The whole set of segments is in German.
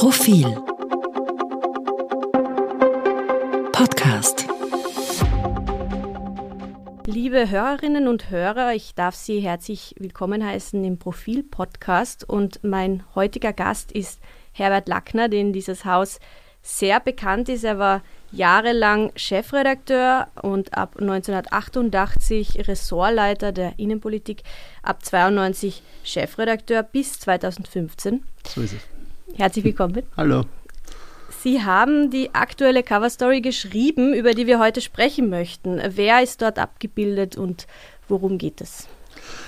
Profil Podcast Liebe Hörerinnen und Hörer, ich darf Sie herzlich willkommen heißen im Profil Podcast und mein heutiger Gast ist Herbert Lackner, den dieses Haus sehr bekannt ist. Er war jahrelang Chefredakteur und ab 1988 Ressortleiter der Innenpolitik, ab 92 Chefredakteur bis 2015. So ist es. Herzlich willkommen. Hallo. Sie haben die aktuelle Coverstory geschrieben, über die wir heute sprechen möchten. Wer ist dort abgebildet und worum geht es?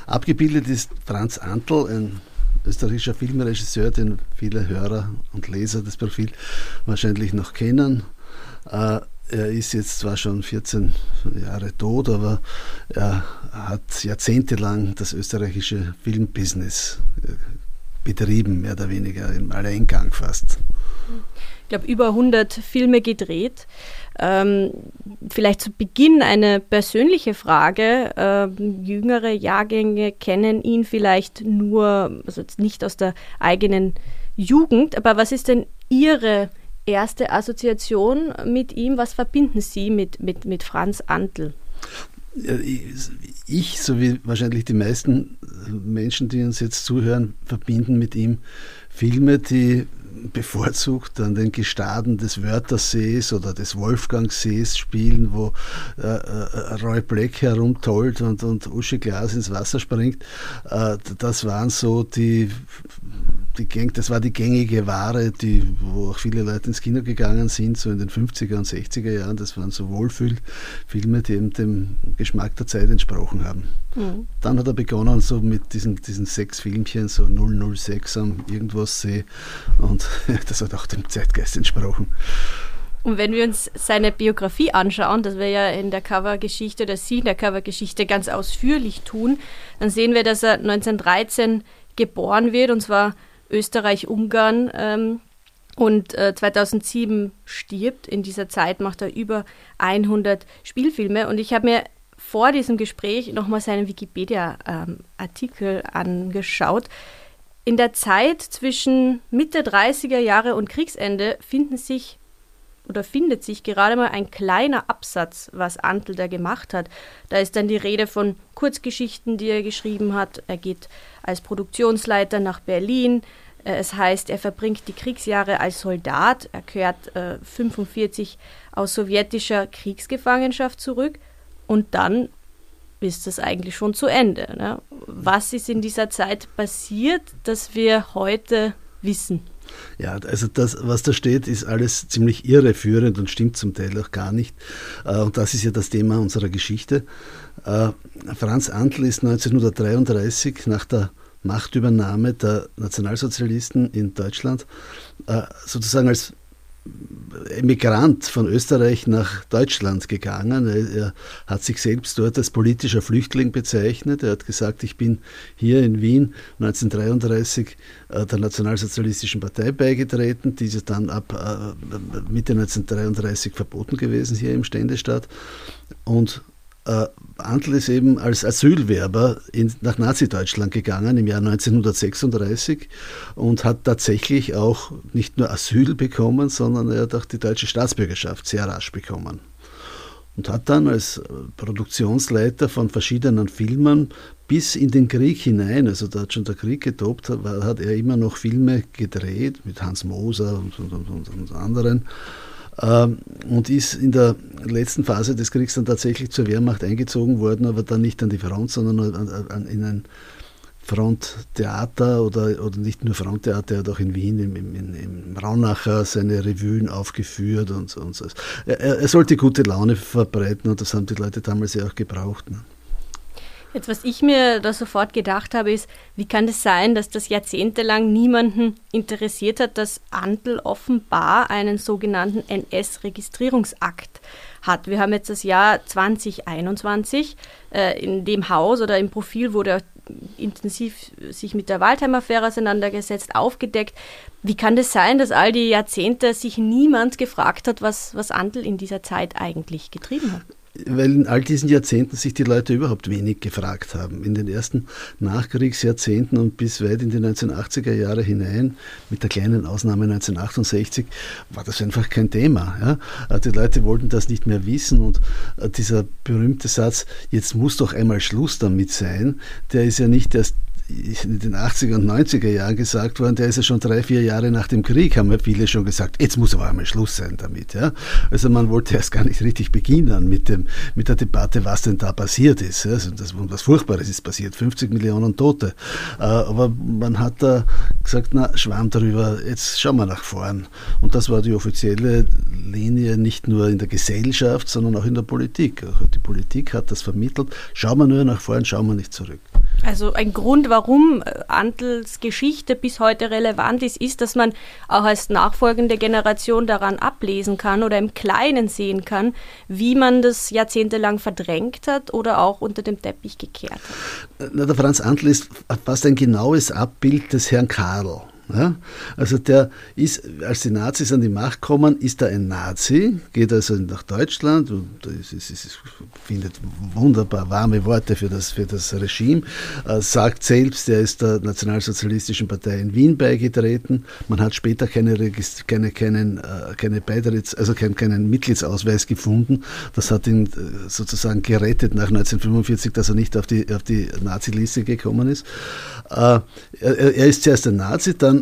Abgebildet ist Franz Antl, ein österreichischer Filmregisseur, den viele Hörer und Leser des Profil wahrscheinlich noch kennen. Äh, er ist jetzt zwar schon 14 Jahre tot, aber er hat jahrzehntelang das österreichische Filmbusiness äh, betrieben, mehr oder weniger im Alleingang fast. Ich glaube, über 100 Filme gedreht. Ähm, vielleicht zu Beginn eine persönliche Frage. Ähm, jüngere Jahrgänge kennen ihn vielleicht nur, also nicht aus der eigenen Jugend, aber was ist denn Ihre erste Assoziation mit ihm? Was verbinden Sie mit, mit, mit Franz Antl? Ich, so wie wahrscheinlich die meisten Menschen, die uns jetzt zuhören, verbinden mit ihm Filme, die bevorzugt an den Gestaden des Wörthersees oder des Wolfgangsees spielen, wo äh, äh, Roy Black herumtollt und, und Uschi Glas ins Wasser springt. Äh, das waren so die die Gang, das war die gängige Ware, die, wo auch viele Leute ins Kino gegangen sind, so in den 50er und 60er Jahren. Das waren so Wohlfühlfilme, die eben dem Geschmack der Zeit entsprochen haben. Mhm. Dann hat er begonnen so mit diesen, diesen sechs Filmchen, so 006 am Irgendwas See und das hat auch dem Zeitgeist entsprochen. Und wenn wir uns seine Biografie anschauen, das wir ja in der Covergeschichte oder Sie in der Covergeschichte ganz ausführlich tun, dann sehen wir, dass er 1913 geboren wird und zwar Österreich-Ungarn ähm, und äh, 2007 stirbt. In dieser Zeit macht er über 100 Spielfilme und ich habe mir vor diesem Gespräch nochmal seinen Wikipedia-Artikel ähm, angeschaut. In der Zeit zwischen Mitte 30er Jahre und Kriegsende finden sich oder findet sich gerade mal ein kleiner Absatz, was Antl da gemacht hat. Da ist dann die Rede von Kurzgeschichten, die er geschrieben hat. Er geht als Produktionsleiter nach Berlin. Äh, es heißt, er verbringt die Kriegsjahre als Soldat. Er kehrt äh, 45 aus sowjetischer Kriegsgefangenschaft zurück. Und dann ist das eigentlich schon zu Ende. Ne? Was ist in dieser Zeit passiert, dass wir heute wissen? Ja, also das, was da steht, ist alles ziemlich irreführend und stimmt zum Teil auch gar nicht. Äh, und das ist ja das Thema unserer Geschichte. Äh, Franz Antl ist 1933 nach der Machtübernahme der Nationalsozialisten in Deutschland äh, sozusagen als Emigrant von Österreich nach Deutschland gegangen. Er hat sich selbst dort als politischer Flüchtling bezeichnet. Er hat gesagt, ich bin hier in Wien 1933 äh, der Nationalsozialistischen Partei beigetreten. Diese dann ab äh, Mitte 1933 verboten gewesen hier im Ständestaat. Und äh, Antl ist eben als Asylwerber in, nach Nazi-Deutschland gegangen im Jahr 1936 und hat tatsächlich auch nicht nur Asyl bekommen, sondern er hat auch die deutsche Staatsbürgerschaft sehr rasch bekommen. Und hat dann als äh, Produktionsleiter von verschiedenen Filmen bis in den Krieg hinein, also da hat schon der Krieg getobt, hat er immer noch Filme gedreht mit Hans Moser und, und, und, und anderen und ist in der letzten Phase des Kriegs dann tatsächlich zur Wehrmacht eingezogen worden, aber dann nicht an die Front, sondern in ein Fronttheater oder, oder nicht nur Fronttheater, er hat auch in Wien im, im, im Raunacher seine Revuen aufgeführt und, und so. Er, er, sollte gute Laune verbreiten und das haben die Leute damals ja auch gebraucht. Ne? Jetzt, was ich mir da sofort gedacht habe, ist, wie kann das sein, dass das jahrzehntelang niemanden interessiert hat, dass Antl offenbar einen sogenannten NS-Registrierungsakt hat. Wir haben jetzt das Jahr 2021. Äh, in dem Haus oder im Profil wurde intensiv sich mit der Waldheim-Affäre auseinandergesetzt, aufgedeckt. Wie kann das sein, dass all die Jahrzehnte sich niemand gefragt hat, was, was Antl in dieser Zeit eigentlich getrieben hat? Weil in all diesen Jahrzehnten sich die Leute überhaupt wenig gefragt haben. In den ersten Nachkriegsjahrzehnten und bis weit in die 1980er Jahre hinein, mit der kleinen Ausnahme 1968, war das einfach kein Thema. Ja? Äh, die Leute wollten das nicht mehr wissen und äh, dieser berühmte Satz, jetzt muss doch einmal Schluss damit sein, der ist ja nicht erst in den 80er und 90er Jahren gesagt worden, der ist ja schon drei, vier Jahre nach dem Krieg, haben ja viele schon gesagt, jetzt muss aber einmal Schluss sein damit. Ja? Also man wollte erst gar nicht richtig beginnen mit, dem, mit der Debatte, was denn da passiert ist. Also das, was Furchtbares ist passiert, 50 Millionen Tote. Äh, aber man hat da gesagt, na, Schwamm darüber, jetzt schauen wir nach vorn. Und das war die offizielle Linie nicht nur in der Gesellschaft, sondern auch in der Politik. Die Politik hat das vermittelt, schauen wir nur nach vorn, schauen wir nicht zurück. Also ein Grund, warum äh, Antels Geschichte bis heute relevant ist, ist, dass man auch als nachfolgende Generation daran ablesen kann oder im Kleinen sehen kann, wie man das jahrzehntelang verdrängt hat oder auch unter dem Teppich gekehrt hat. Na, der Franz Antl ist fast ein genaues Abbild des Herrn Karl. Ja? Also der ist, als die Nazis an die Macht kommen, ist er ein Nazi, geht also nach Deutschland und ist, ist, ist, findet wunderbar warme Worte für das, für das Regime, äh, sagt selbst, er ist der Nationalsozialistischen Partei in Wien beigetreten. Man hat später keine, keine, keinen, äh, keine Beitritts-, also keinen, keinen Mitgliedsausweis gefunden. Das hat ihn äh, sozusagen gerettet nach 1945, dass er nicht auf die, auf die Nazi-Liste gekommen ist. Äh, er, er ist zuerst ein Nazi, dann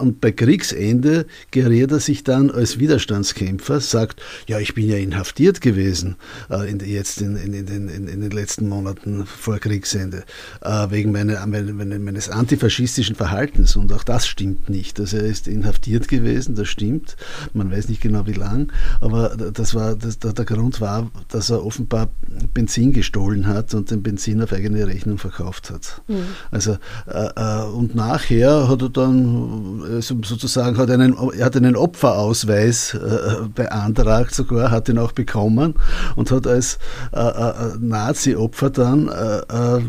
und bei Kriegsende geriert er sich dann als Widerstandskämpfer, sagt, ja, ich bin ja inhaftiert gewesen, äh, in, jetzt in, in, in, den letzten Monaten vor Kriegsende, äh, wegen meine, meine, meines antifaschistischen Verhaltens. Und auch das stimmt nicht. Also er ist inhaftiert gewesen, das stimmt. Man weiß nicht genau wie lang, aber das war, das, der Grund war, dass er offenbar Benzin gestohlen hat und den Benzin auf eigene Rechnung verkauft hat. Mhm. Also, äh, äh und nachher hat er dann sozusagen hat einen, hat einen Opferausweis äh, beantragt sogar, hat ihn auch bekommen und hat als äh, äh, Nazi-Opfer dann äh, äh,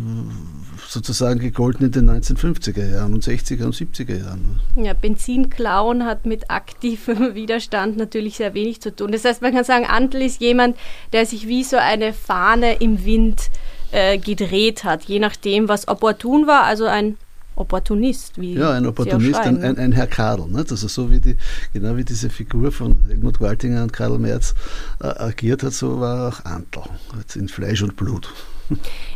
sozusagen gegolten in den 1950er Jahren und 60er und 70er Jahren. Ja, Benzinklauen hat mit aktivem Widerstand natürlich sehr wenig zu tun. Das heißt, man kann sagen, Antl ist jemand, der sich wie so eine Fahne im Wind äh, gedreht hat, je nachdem, was opportun war. Also ein Opportunist, wie Ja, ein Opportunist, ein, ein, ein, Herr Karl. Nicht? Also so wie die, genau wie diese Figur von Helmut Waltinger und Karl Merz äh, agiert hat, so war auch Antl, in Fleisch und Blut.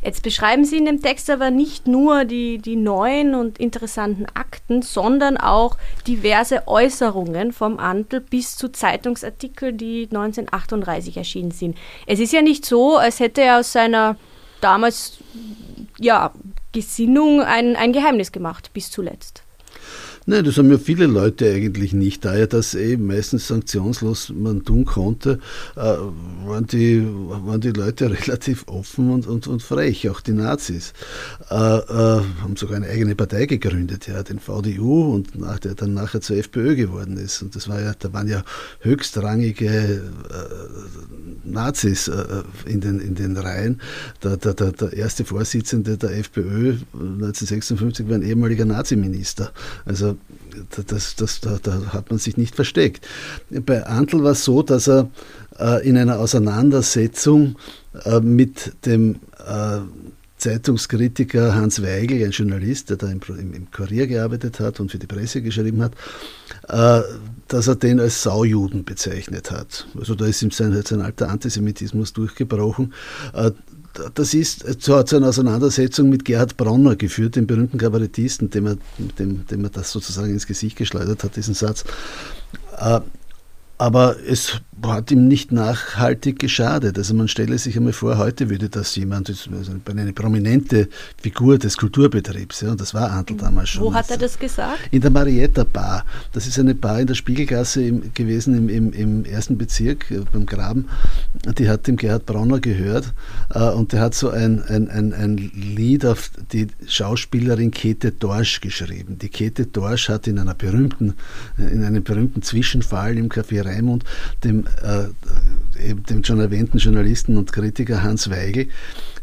Jetzt beschreiben Sie in dem Text aber nicht nur die, die neuen und interessanten Akten, sondern auch diverse Äußerungen vom Antl bis zu Zeitungsartikeln, die 1938 erschienen sind. Es ist ja nicht so, als hätte er aus seiner damals ja, Gesinnung ein, ein Geheimnis gemacht bis zuletzt. Nein, das haben ja viele Leute eigentlich nicht. Da ja das eben meistens sanktionslos man tun konnte, äh, waren, die, waren die Leute relativ offen und, und, und frech, auch die Nazis. Äh, äh, haben sogar eine eigene Partei gegründet, ja, den VDU und nach, der dann nachher zur FPÖ geworden ist. Und das war ja, da waren ja höchstrangige äh, Nazis äh, in, den, in den Reihen. Der, der, der, der erste Vorsitzende der FPÖ 1956 war ein ehemaliger Naziminister. Also das, das, da, da, hat man sich nicht versteckt. Bei Antl war es so, dass er äh, in einer Auseinandersetzung äh, mit dem äh, Zeitungskritiker Hans Weigel, ein Journalist, der da im, im, im, Kurier gearbeitet hat und für die Presse geschrieben hat, äh, dass er den als Saujuden bezeichnet hat. Also da ist ihm sein, sein alter Antisemitismus durchgebrochen. Äh, das ist zu, zu einer Auseinandersetzung mit Gerhard Bronner geführt, dem berühmten Kabarettisten, dem er, dem, dem er das sozusagen ins Gesicht geschleudert hat, diesen Satz. Äh, aber es hat ihm nicht nachhaltig geschadet. Also man stelle sich einmal vor, heute würde das jemand, also eine prominente Figur des Kulturbetriebs, ja, und das war Antl damals schon. Wo hat er das gesagt? In der Marietta Bar. Das ist eine Bar in der Spiegelgasse im, gewesen im, im, im, ersten Bezirk äh, beim Graben. Die hat dem Gerhard Bronner gehört äh, und der hat so ein, ein, ein, ein Lied auf die Schauspielerin Käthe Dorsch geschrieben. Die Käthe Dorsch hat in einer berühmten, in einem berühmten Zwischenfall im Café Raimund dem, äh, dem schon erwähnten Journalisten und Kritiker Hans Weigel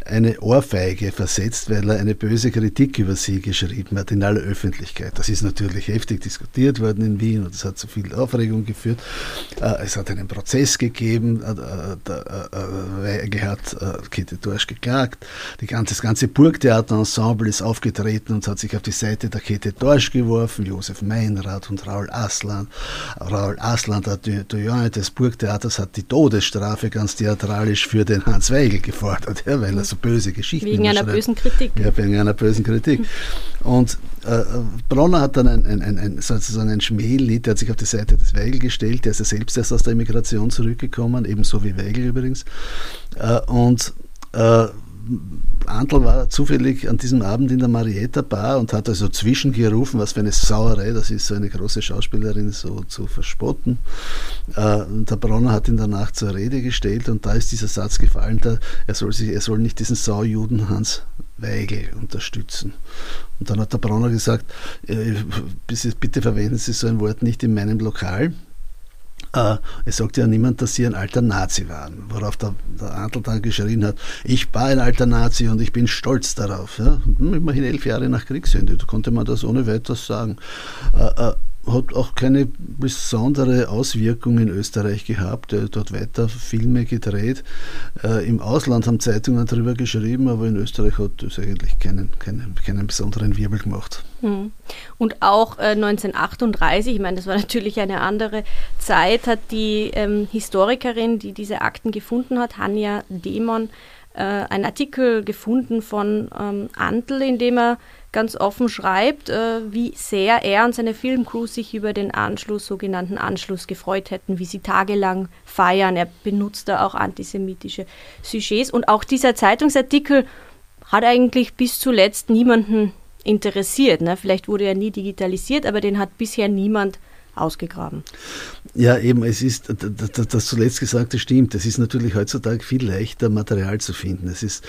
eine Ohrfeige versetzt, weil er eine böse Kritik über sie geschrieben hat in aller Öffentlichkeit. Das ist natürlich heftig diskutiert worden in Wien und es hat zu viel Aufregung geführt. Äh, es hat einen Prozess gegeben, Weige hat Käthe Dorsch geklagt. das ganze Burgtheaterensemble ist aufgetreten und hat sich auf die Seite der Käthe Dorsch geworfen, Josef Meinrad und Raul Aslan. Raul Aslan, der Doyen des Burgtheaters, hat die Todesstrafe ganz theatralisch für den Hans Weigel gefordert, ja, weil er so böse Geschichten Wegen einer bösen Kritik. Ja, wegen einer bösen Kritik. Und äh, Bronner hat dann ein, ein, ein, sozusagen ein Schmählied, der hat sich auf die Seite des Weigel gestellt, der ist ja selbst erst aus der Immigration zurückgekommen, ebenso wie Weigel übrigens. Äh, und äh, Antl war zufällig an diesem Abend in der Marietta Bar und hat also zwischengerufen, was für eine Sauerei, das ist so eine große Schauspielerin so zu verspotten. Äh, der Bronner hat ihn danach zur Rede gestellt und da ist dieser Satz gefallen, da, er, soll sich, er soll nicht diesen Saujuden Hans Weigel unterstützen. Und dann hat der Bronner gesagt, äh, bitte verwenden Sie so ein Wort nicht in meinem Lokal. Äh, es sagt ja niemand, dass sie ein alter Nazi waren, worauf der, der Antl dann geschrien hat, ich war ein alter Nazi und ich bin stolz darauf. Ja? Immerhin elf Jahre nach Kriegsende, da konnte man das ohne weiteres sagen. Äh, äh, hat auch keine besondere Auswirkung in Österreich gehabt. Er hat dort weiter Filme gedreht. Äh, Im Ausland haben Zeitungen darüber geschrieben, aber in Österreich hat es eigentlich keinen, keinen, keinen besonderen Wirbel gemacht. Hm. Und auch äh, 1938, ich meine, das war natürlich eine andere Zeit, hat die ähm, Historikerin, die diese Akten gefunden hat, Hanja Demon, äh, einen Artikel gefunden von ähm, Antl, in dem er ganz offen schreibt, äh, wie sehr er und seine Filmcrew sich über den Anschluss, sogenannten Anschluss gefreut hätten, wie sie tagelang feiern. Er benutzt da auch antisemitische Sujets. Und auch dieser Zeitungsartikel hat eigentlich bis zuletzt niemanden interessiert. Ne? Vielleicht wurde er nie digitalisiert, aber den hat bisher niemand ausgegraben. Ja, eben, es ist, das zuletzt Gesagte stimmt. Es ist natürlich heutzutage viel leichter, Material zu finden. Es ist,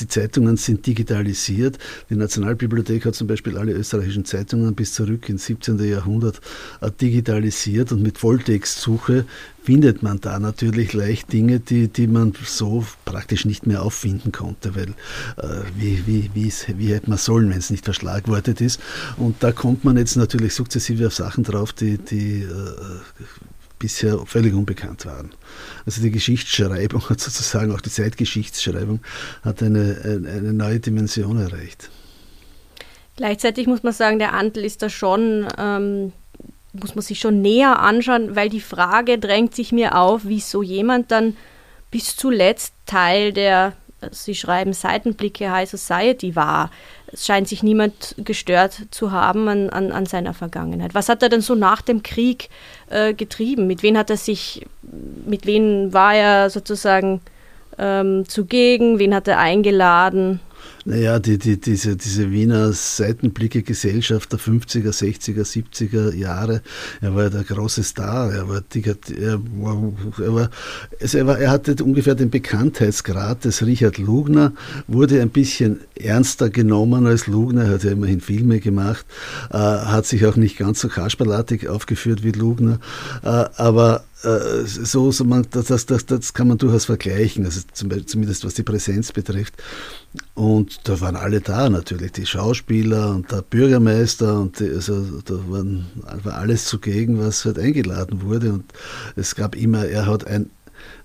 die Zeitungen sind digitalisiert. Die Nationalbibliothek hat zum Beispiel alle österreichischen Zeitungen bis zurück ins 17. Jahrhundert äh, digitalisiert und mit Volltextsuche findet man da natürlich leicht Dinge, die, die man so praktisch nicht mehr auffinden konnte, weil äh, wie, wie, wie, wie hätte man sollen, wenn es nicht verschlagwortet ist. Und da kommt man jetzt natürlich sukzessive auf Sachen drauf, die, die äh, bisher völlig unbekannt waren. Also die Geschichtsschreibung hat sozusagen, auch die Zeitgeschichtsschreibung, hat eine, eine neue Dimension erreicht. Gleichzeitig muss man sagen, der Antl ist da schon ähm, muss man sich schon näher anschauen, weil die Frage drängt sich mir auf, wieso jemand dann bis zuletzt Teil der, Sie schreiben Seitenblicke High Society war. Es scheint sich niemand gestört zu haben an, an, an seiner Vergangenheit. Was hat er denn so nach dem Krieg äh, getrieben? Mit wem hat er sich, mit wem war er sozusagen ähm, zugegen? Wen hat er eingeladen? Naja, die, die, diese, diese Wiener Seitenblicke-Gesellschaft der 50er, 60er, 70er Jahre, er war ja der große Star, er war, er war, er war, er, war er hatte ungefähr den Bekanntheitsgrad des Richard Lugner, wurde ein bisschen ernster genommen als Lugner, er hat ja immerhin Filme gemacht, äh, hat sich auch nicht ganz so kasperlatig aufgeführt wie Lugner, äh, aber so, so man, das, das, das kann man durchaus vergleichen, also zumindest was die Präsenz betrifft. Und da waren alle da natürlich, die Schauspieler und der Bürgermeister und die, also da waren, war alles zugegen, was halt eingeladen wurde. Und es gab immer, er hat ein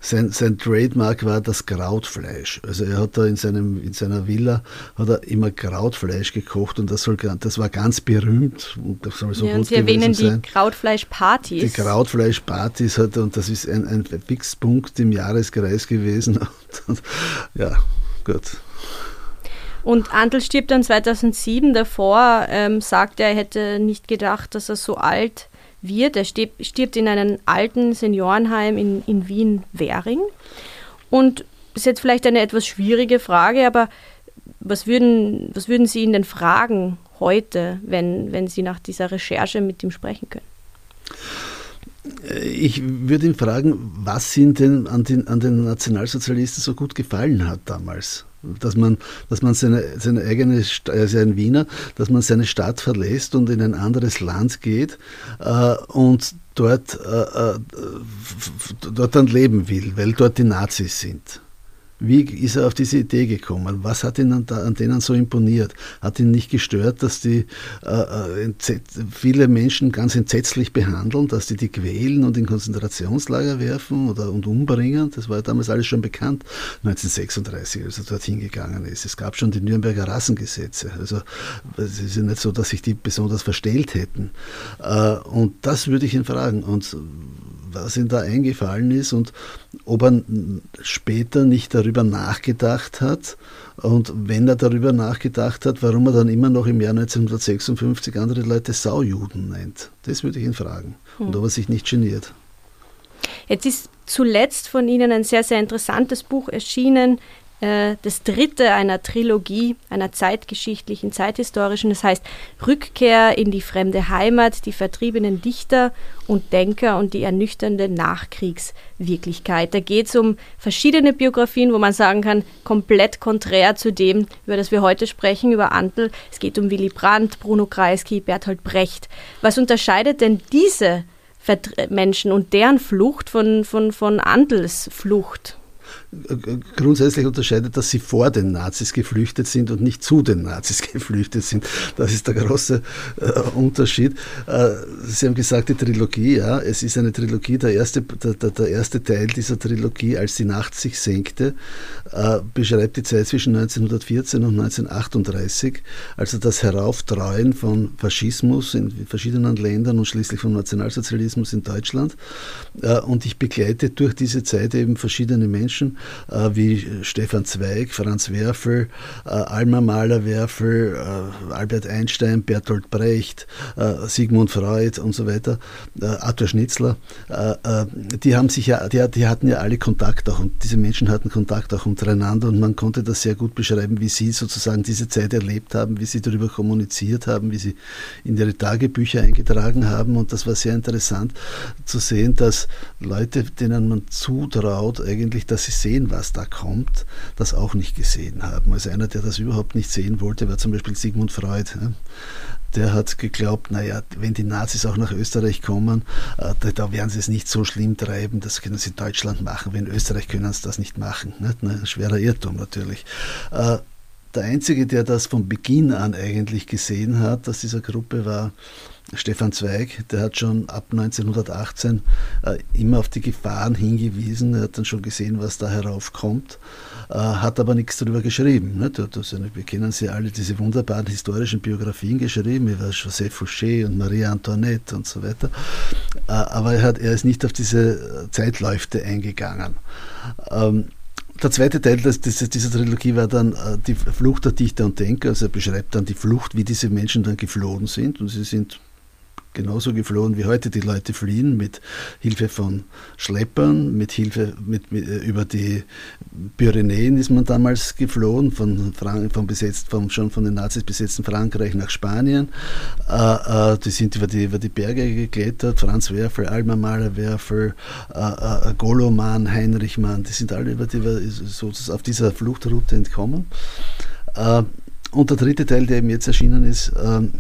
sein, sein Trademark war das Krautfleisch. Also er hat da in, seinem, in seiner Villa hat er immer Krautfleisch gekocht und das, soll, das war ganz berühmt. Und das soll so ja, gut Sie erwähnen die Krautfleischpartys. Die Krautfleischpartys hat und das ist ein, ein Fixpunkt im Jahreskreis gewesen. Und, und, ja, gut. Und Antl stirbt dann 2007. Davor ähm, sagt er, er hätte nicht gedacht, dass er so alt wird. Er stirbt, in einem alten Seniorenheim in, in Wien-Währing. Und ist jetzt vielleicht eine etwas schwierige Frage, aber was würden, was würden Sie ihn denn fragen heute, wenn, wenn Sie nach dieser Recherche mit ihm sprechen können? Ich würde ihn fragen, was Ihnen denn an den, an den Nationalsozialisten so gut gefallen hat damals? dass man, dass man seine, seine eigene, ist ja ein Wiener, dass man seine Stadt verlässt und in ein anderes Land geht äh, und dort, äh, äh dort dann leben will, weil dort die Nazis sind. Wie ist er auf diese Idee gekommen? Was hat ihn an, an denen so imponiert? Hat ihn nicht gestört, dass die äh, äh viele Menschen ganz entsetzlich behandeln, dass die die quälen und in Konzentrationslager werfen oder und umbringen? Das war ja damals alles schon bekannt, 1936, als er dorthin gegangen ist. Es gab schon die Nürnberger Rassengesetze. Also es ist ja nicht so, dass sich die besonders verstellt hätten. Äh, und das würde ich ihn fragen. Und was ihm da eingefallen ist und ob er später nicht darüber nachgedacht hat und wenn er darüber nachgedacht hat, warum er dann immer noch im Jahr 1956 andere Leute Saujuden nennt. Das würde ich ihn fragen hm. und ob er sich nicht geniert. Jetzt ist zuletzt von Ihnen ein sehr, sehr interessantes Buch erschienen, äh, das dritte einer Trilogie, einer zeitgeschichtlichen, zeithistorischen. Das heißt Rückkehr in die fremde Heimat, die vertriebenen Dichter und Denker und die ernüchternde Nachkriegswirklichkeit. Da geht es um verschiedene Biografien, wo man sagen kann, komplett konträr zu dem, über das wir heute sprechen, über Antl. Es geht um Willy Brandt, Bruno Kreisky, Bertolt Brecht. Was unterscheidet denn diese Menschen und deren Flucht von, von, von Antels Flucht? Grundsätzlich unterscheidet, dass sie vor den Nazis geflüchtet sind und nicht zu den Nazis geflüchtet sind. Das ist der große äh, Unterschied. Äh, sie haben gesagt, die Trilogie, ja, es ist eine Trilogie, der erste, der, der erste Teil dieser Trilogie, als die Nacht sich senkte, äh, beschreibt die Zeit zwischen 1914 und 1938, also das Herauftreuen von Faschismus in verschiedenen Ländern und schließlich vom Nationalsozialismus in Deutschland. Äh, und ich begleite durch diese Zeit eben verschiedene Menschen, äh, wie Stefan Zweig, Franz Werfel, äh, Alma Mahler-Werfel, äh, Albert Einstein, Bertolt Brecht, äh, Sigmund Freud und so weiter, äh, Arthur Schnitzler, äh, die haben sich ja, die, die, hatten ja alle Kontakt auch und diese Menschen hatten Kontakt auch untereinander und man konnte das sehr gut beschreiben, wie sie sozusagen diese Zeit erlebt haben, wie sie darüber kommuniziert haben, wie sie in ihre Tagebücher eingetragen haben und das war sehr interessant zu sehen, dass Leute, denen man zutraut, eigentlich, dass sie sehen, was da kommt, das auch nicht gesehen haben. Also einer, der das überhaupt nicht sehen wollte, war zum Beispiel Sigmund Freud. Der hat geglaubt, naja, wenn die Nazis auch nach Österreich kommen, äh, da, werden sie es nicht so schlimm treiben, das können sie in Deutschland machen. Wenn Österreich können sie das nicht machen. Ein schwerer Irrtum natürlich. Der Einzige, der das von Beginn an eigentlich gesehen hat, dass dieser Gruppe war Stefan Zweig, der hat schon ab 1918 äh, immer auf die Gefahren hingewiesen. Er hat dann schon gesehen, was da heraufkommt, äh, hat aber nichts darüber geschrieben. Ne? Wir kennen sie alle, diese wunderbaren historischen Biografien geschrieben, über Joseph Fouché und Marie Antoinette und so weiter. Äh, aber er, hat, er ist nicht auf diese Zeitläufe eingegangen. Ähm, der zweite Teil des, des, dieser Trilogie war dann äh, die Flucht der Dichter und Denker. Also er beschreibt dann die Flucht, wie diese Menschen dann geflohen sind. Und sie sind genauso geflohen, wie heute die Leute fliehen, mit Hilfe von Schleppern, mit Hilfe mit, mit, äh, über die Pyrenäen ist man damals geflohen, von, von besetzt, vom, schon von den Nazis besetzten Frankreich nach Spanien. Äh, äh, die sind über die, über die Berge geklettert, Franz Werfel, Alma Mahler Werfel, äh, äh Goloman, Heinrich Mann, die sind alle über die, so, auf dieser Fluchtroute entkommen. Äh, und der dritte Teil, der eben jetzt erschienen ist, ähm,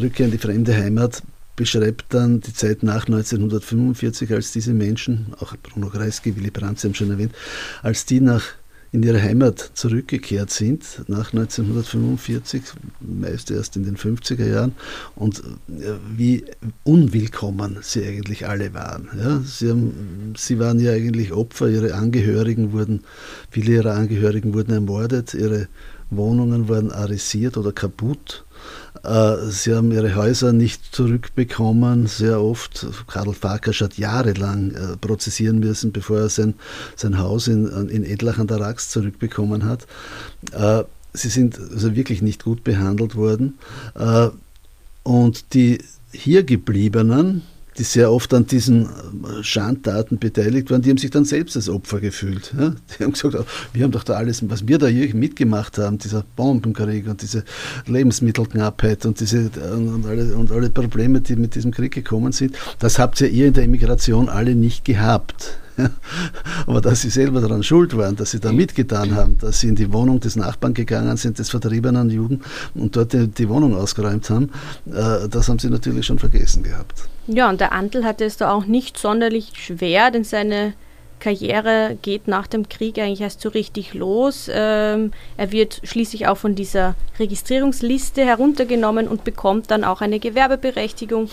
Rückkehr in die fremde Heimat, beschreibt dann die Zeit nach 1945, als diese Menschen, auch Bruno Kreisky, Willy Brandt, Sie haben schon erwähnt, als die nach in ihre Heimat zurückgekehrt sind nach 1945, meist erst in den 50er Jahren, und äh, wie unwillkommen sie eigentlich alle waren. Ja, sie, haben, sie waren ja eigentlich Opfer, ihre Angehörigen wurden, viele ihrer Angehörigen wurden ermordet, ihre Wohnungen wurden arisiert oder kaputt sie haben ihre Häuser nicht zurückbekommen, sehr oft. Karl Farkas hat jahrelang äh, prozessieren müssen, bevor er sein, sein Haus in, in Edlach an der Rax zurückbekommen hat. Äh, sie sind also wirklich nicht gut behandelt worden. Und die hier gebliebenen, die sehr oft an diesen äh, Schandtaten beteiligt waren, die haben sich dann selbst als Opfer gefühlt. Ja? Die haben gesagt, wir haben doch da alles, was wir da hier mitgemacht haben, dieser Bombenkrieg und diese Lebensmittelknappheit und, diese, und, alle, und alle Probleme, die mit diesem Krieg gekommen sind, das habt ihr in der Immigration alle nicht gehabt. Aber dass sie selber daran schuld waren, dass sie da mitgetan haben, dass sie in die Wohnung des Nachbarn gegangen sind, des vertriebenen Juden, und dort die, Wohnung ausgeräumt haben, äh, das haben sie natürlich schon vergessen gehabt. Ja, und der Antl hatte es da auch nicht sonderlich schwer, denn seine Karriere geht nach dem Krieg eigentlich erst so richtig los. Ähm, er wird schließlich auch von dieser Registrierungsliste heruntergenommen und bekommt dann auch eine Gewerbeberechtigung,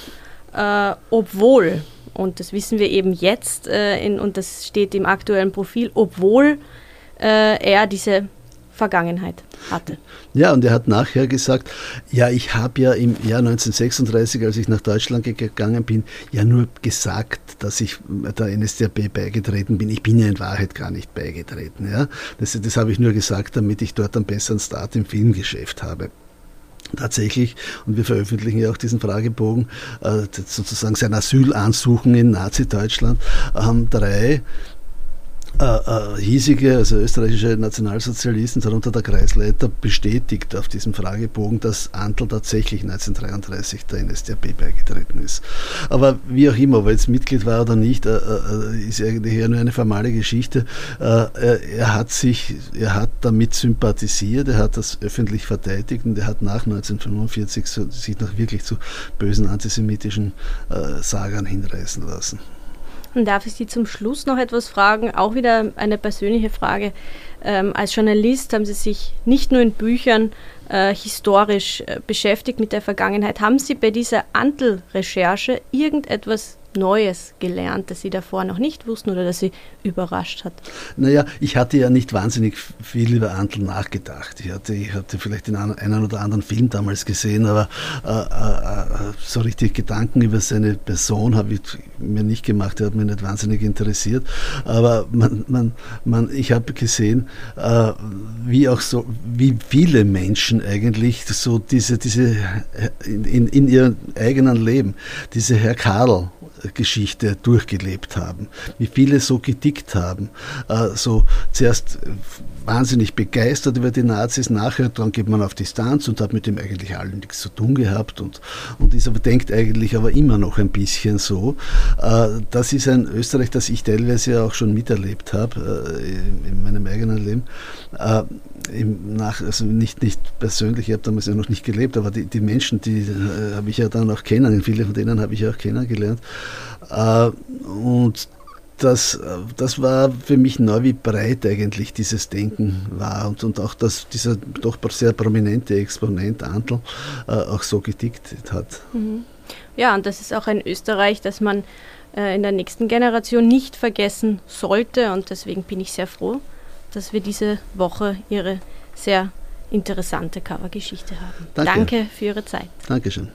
äh, obwohl, und das wissen wir eben jetzt, äh, in, und das steht im aktuellen Profil, obwohl äh, er diese Vergangenheit hatte. Ja, und er hat nachher gesagt, ja, ich habe ja im Jahr 1936, als ich nach Deutschland gegangen bin, ja nur gesagt, dass ich der NSDAP beigetreten bin. Ich bin ja in Wahrheit gar nicht beigetreten. Ja? Das, das habe ich nur gesagt, damit ich dort einen besseren Start im Filmgeschäft habe tatsächlich, und wir veröffentlichen ja auch diesen Fragebogen, äh, sozusagen sein Asylansuchen in Nazi-Deutschland, haben drei äh, äh, hiesige, also österreichische Nationalsozialisten, darunter der Kreisleiter, bestätigt auf diesem Fragebogen, dass Antl tatsächlich 1933 der NSDAP beigetreten ist. Aber wie auch immer, ob er jetzt Mitglied war oder nicht, äh, äh ist eigentlich eher nur eine formale Geschichte. Äh, er hat sich, er hat damit sympathisiert, er hat das öffentlich verteidigt und er hat nach 1945 so, sich noch wirklich zu bösen antisemitischen äh, Sagern hinreißen lassen. Und darf ich Sie zum Schluss noch etwas fragen? Auch wieder eine persönliche Frage. Ähm, als Journalist haben Sie sich nicht nur in Büchern äh, historisch äh, beschäftigt mit der Vergangenheit. Haben Sie bei dieser Antel-Recherche irgendetwas Neues gelernt, das Sie davor noch nicht wussten oder das Sie überrascht hat? Naja, ich hatte ja nicht wahnsinnig viel über Antl nachgedacht. Ich hatte, ich hatte vielleicht den einen oder anderen Film damals gesehen, aber äh, äh, so richtig Gedanken über seine Person habe ich mir nicht gemacht. Er hat mich nicht wahnsinnig interessiert. Aber man, man, man, ich habe gesehen, äh, wie auch so, wie viele Menschen eigentlich so diese, diese in, in, in ihrem eigenen Leben, diese Herr Karl Geschichte durchgelebt haben, wie viele so gedickt haben, äh, so zuerst wahnsinnig begeistert über die Nazis, nachher dann geht man auf Distanz und hat mit dem eigentlich allen nichts zu tun gehabt und, und ist aber, denkt eigentlich aber immer noch ein bisschen so. Äh, das ist ein Österreich, das ich teilweise auch schon miterlebt habe äh, in meinem eigenen Leben. Nach, also nicht, nicht persönlich, ich habe damals ja noch nicht gelebt, aber die, die Menschen, die habe ich ja dann auch kennen, viele von denen habe ich auch kennengelernt. Äh, und das, das war für mich neu, wie breit eigentlich dieses Denken war und, und auch, dass dieser doch sehr prominente Exponent Antl äh, auch so gedickt hat. Mhm. Ja, und das ist auch ein Österreich, das man äh, in der nächsten Generation nicht vergessen sollte und deswegen bin ich sehr froh, dass wir diese Woche Ihre sehr interessante Covergeschichte haben. Danke. Danke für Ihre Zeit. Dankeschön.